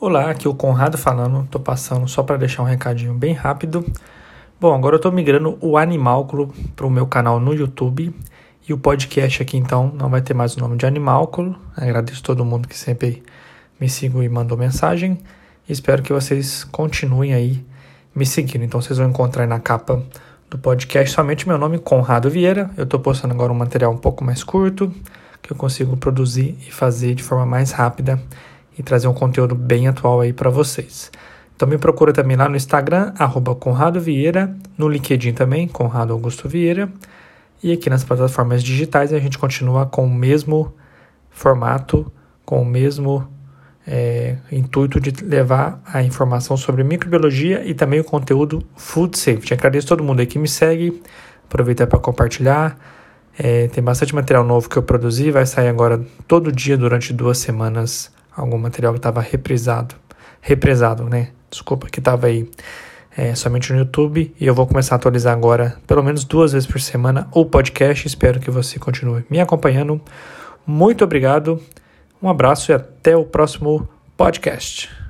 Olá, aqui é o Conrado falando, tô passando só para deixar um recadinho bem rápido. Bom, agora eu tô migrando o Animálculo para o meu canal no YouTube e o podcast aqui então não vai ter mais o nome de Animálculo. Agradeço todo mundo que sempre me seguiu e mandou mensagem. Espero que vocês continuem aí me seguindo. Então vocês vão encontrar aí na capa do podcast somente meu nome, Conrado Vieira. Eu tô postando agora um material um pouco mais curto que eu consigo produzir e fazer de forma mais rápida e trazer um conteúdo bem atual aí para vocês. Então me procura também lá no Instagram, arroba Conrado Vieira, no LinkedIn também, Conrado Augusto Vieira. E aqui nas plataformas digitais a gente continua com o mesmo formato, com o mesmo é, intuito de levar a informação sobre microbiologia e também o conteúdo Food Safety. Agradeço todo mundo aí que me segue, aproveitar para compartilhar. É, tem bastante material novo que eu produzi, vai sair agora todo dia durante duas semanas algum material que estava reprisado, represado, né? Desculpa, que estava aí é, somente no YouTube e eu vou começar a atualizar agora, pelo menos duas vezes por semana, o podcast. Espero que você continue me acompanhando. Muito obrigado, um abraço e até o próximo podcast.